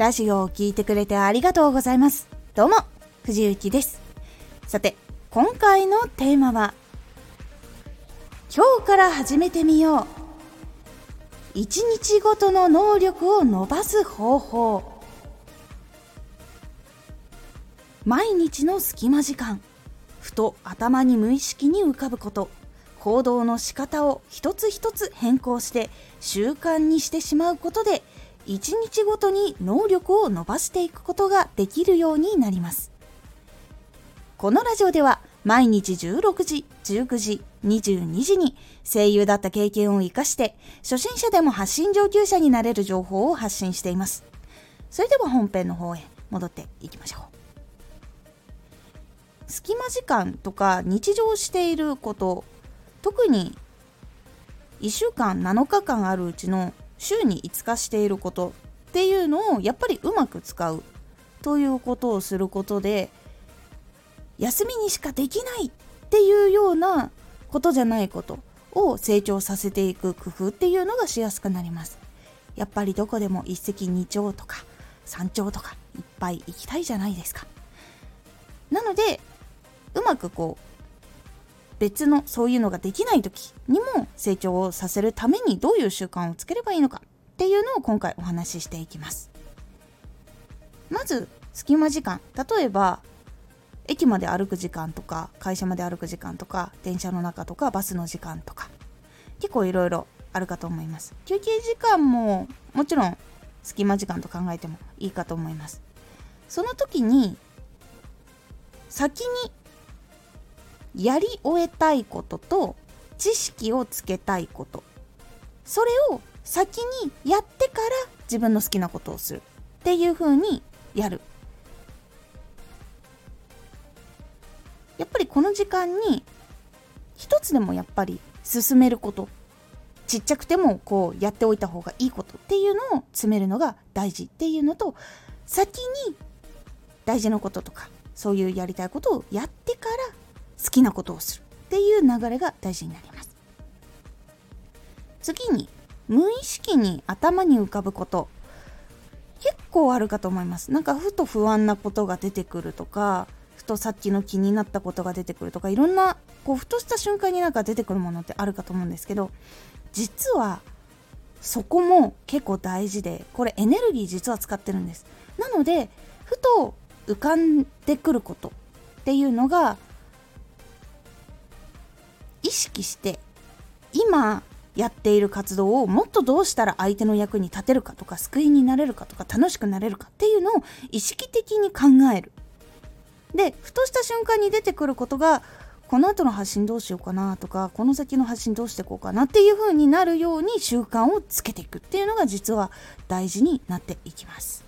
ラジオを聴いてくれてありがとうございます。どうも、藤幸です。さて、今回のテーマは、今日から始めてみよう。一日ごとの能力を伸ばす方法。毎日の隙間時間、ふと頭に無意識に浮かぶこと。行動の仕方を一つ一つ変更して習慣にしてしまうことで1日ごとに能力を伸ばしていくことができるようになります。このラジオでは毎日16時、19時、22時に声優だった経験を活かして初心者でも発信上級者になれる情報を発信しています。それでは本編の方へ戻っていきましょう。隙間時間とか日常していること特に1週間7日間あるうちの週に5日していることっていうのをやっぱりうまく使うということをすることで休みにしかできないっていうようなことじゃないことを成長させていく工夫っていうのがしやすくなります。やっぱりどこでも一石二鳥とか三鳥とかいっぱい行きたいじゃないですか。なのでうまくこう別のそういうのができない時にも成長をさせるためにどういう習慣をつければいいのかっていうのを今回お話ししていきます。まず隙間時間。例えば駅まで歩く時間とか会社まで歩く時間とか電車の中とかバスの時間とか。結構いろいろあるかと思います。休憩時間ももちろん隙間時間と考えてもいいかと思います。その時に先にやり終えたいことと知識をつけたいこと。それを先にやってから自分の好きなことをするっていう風にやる。やっぱりこの時間に一つでもやっぱり進めること。ちっちゃくてもこうやっておいた方がいいことっていうのを詰めるのが大事っていうのと先に大事なこととかそういうやりたいことをやってから好きなことをするっていう流れが大事になります。次に無意識に頭に浮かぶこと。結構あるかと思います。なんかふと不安なことが出てくるとかふとさっきの気になったことが出てくるとかいろんなこうふとした瞬間になんか出てくるものってあるかと思うんですけど実はそこも結構大事でこれエネルギー実は使ってるんです。なのでふと浮かんでくることっていうのが意識して今やっている活動をもっとどうしたら相手の役に立てるかとか救いになれるかとか楽しくなれるかっていうのを意識的に考える。でふとした瞬間に出てくることがこの後の発信どうしようかなとかこの先の発信どうしていこうかなっていう風になるように習慣をつけていくっていうのが実は大事になっていきます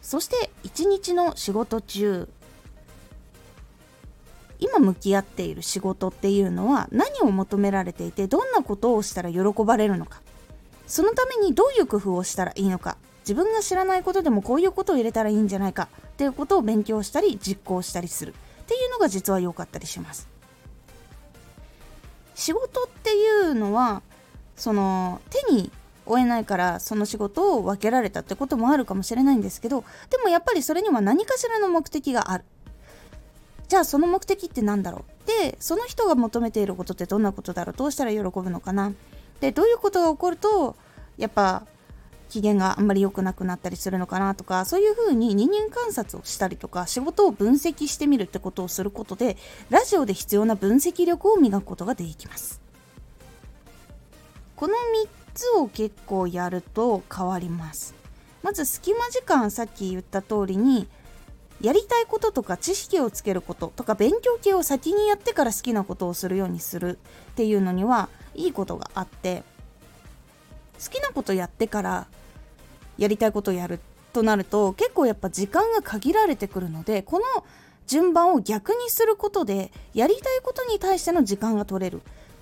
そして一日の仕事中今向き合っている仕事っていうのは何を求められていてどんなことをしたら喜ばれるのか。そのためにどういう工夫をしたらいいのか。自分が知らないことでもこういうことを入れたらいいんじゃないか。っていうことを勉強したり実行したりする。っていうのが実は良かったりします。仕事っていうのはその手に負えないからその仕事を分けられたってこともあるかもしれないんですけどでもやっぱりそれには何かしらの目的がある。じゃあその目的って何だろう？でその人が求めていることってどんなことだろう？どうしたら喜ぶのかな？でどういうことが起こるとやっぱ機嫌があんまり良くなくなったりするのかなとかそういうふうに人間観察をしたりとか仕事を分析してみるってことをすることでラジオで必要な分析力を磨くことができます。この3つを結構やると変わります。まず隙間時間さっき言った通りにやりたいこととか知識をつけることとか勉強系を先にやってから好きなことをするようにするっていうのにはいいことがあって好きなことやってからやりたいことをやるとなると結構やっぱ時間が限られてくるのでこの順番を逆にすることでやりたいことに対しての時間が取れる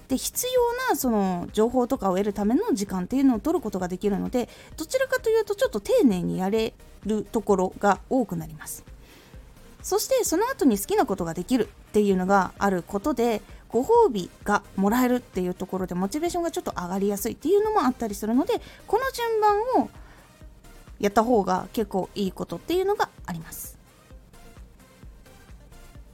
で必要なその情報とかを得るための時間っていうのを取ることができるのでどちらかというとちょっと丁寧にやれるところが多くなります。そしてその後に好きなことができるっていうのがあることでご褒美がもらえるっていうところでモチベーションがちょっと上がりやすいっていうのもあったりするのでこの順番をやった方が結構いいことっていうのがあります。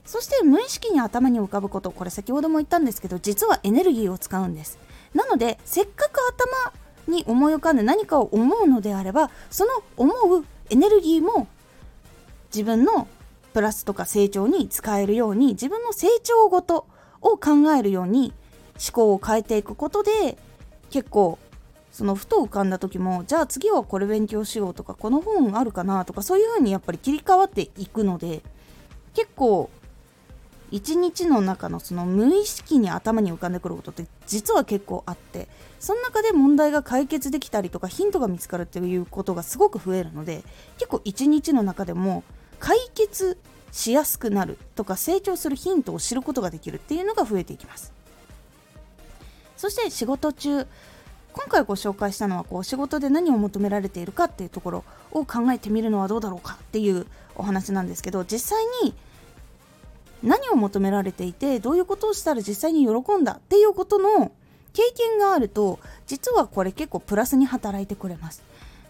そして無意識に頭に浮かぶことこれ先ほども言ったんですけど実はエネルギーを使うんです。なのでせっかく頭に思い浮かんで何かを思うのであればその思うエネルギーも自分のプラスとか成長に使えるように自分の成長ごとを考えるように思考を変えていくことで結構そのふと浮かんだ時もじゃあ次はこれ勉強しようとかこの本あるかなとかそういう風にやっぱり切り替わっていくので結構一日の中のその無意識に頭に浮かんでくることって実は結構あってその中で問題が解決できたりとかヒントが見つかるっていうことがすごく増えるので結構一日の中でも解決しやすくなるとか成長するヒントを知ることができるっていうのが増えていきます。そして仕事中今回ご紹介したのはこう仕事で何を求められているかっていうところを考えてみるのはどうだろうかっていうお話なんですけど実際に何を求められていてどういうことをしたら実際に喜んだっていうことの経験があると実はこれ結構プラスに働いてくれます。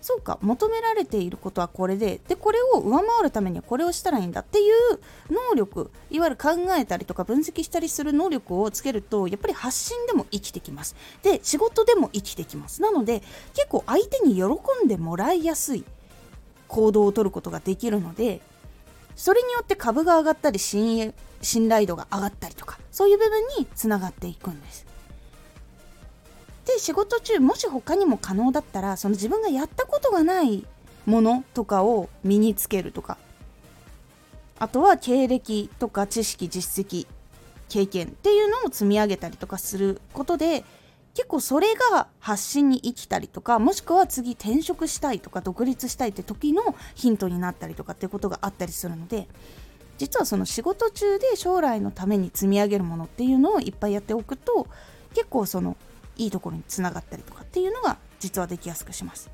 そうか求められていることはこれででこれを上回るためにはこれをしたらいいんだっていう能力いわゆる考えたりとか分析したりする能力をつけるとやっぱり発信でも生きてきます。で仕事でも生きてきます。なので結構相手に喜んでもらいやすい行動をとることができるのでそれによって株が上がったり信頼度が上がったりとかそういう部分につながっていくんです。で仕事中もし他にも可能だったらその自分がやったことがないものとかを身につけるとか。あとは経歴とか知識実績経験っていうのを積み上げたりとかすることで結構それが発信に生きたりとかもしくは次転職したいとか独立したいって時のヒントになったりとかっていうことがあったりするので実はその仕事中で将来のために積み上げるものっていうのをいっぱいやっておくと結構そのいいところにつながったりとかっていうのが実はできやすくします。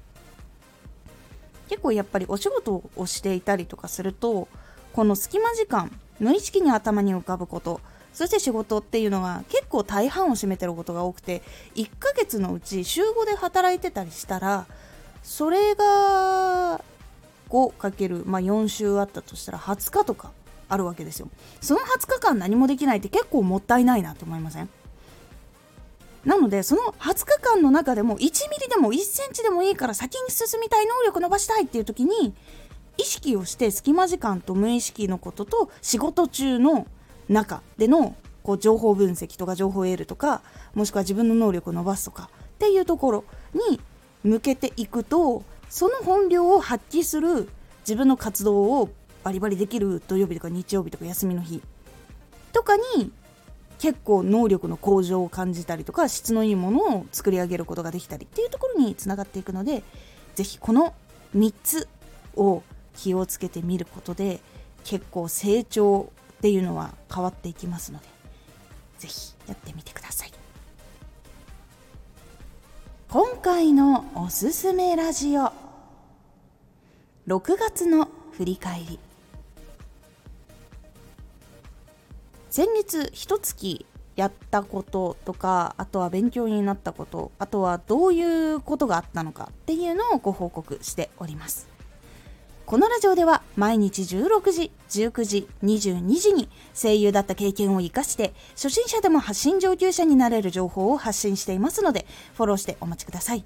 結構やっぱりお仕事をしていたりとかするとこの隙間時間無意識に頭に浮かぶことそして仕事っていうのは結構大半を占めてることが多くて1ヶ月のうち週5で働いてたりしたらそれが 5× まあ4週あったとしたら20日とかあるわけですよ。その20日間何もできないって結構もったいないなって思いません？なのでその20日間の中でも1ミリでも1センチでもいいから先に進みたい能力伸ばしたいっていう時に意識をして隙間時間と無意識のことと仕事中の中でのこう情報分析とか情報を得るとかもしくは自分の能力を伸ばすとかっていうところに向けていくとその本領を発揮する自分の活動をバリバリできる土曜日とか日曜日とか休みの日とかに結構能力の向上を感じたりとか質のいいものを作り上げることができたりっていうところにつながっていくので是非この3つを気をつけてみることで結構成長っていうのは変わっていきますので是非やってみてください。今回のおすすめラジオ6月の振り返り。先月一月やったこととかあとは勉強になったことあとはどういうことがあったのかっていうのをご報告しておりますこのラジオでは毎日16時、19時、22時に声優だった経験を活かして初心者でも発信上級者になれる情報を発信していますのでフォローしてお待ちください。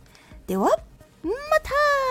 では、また。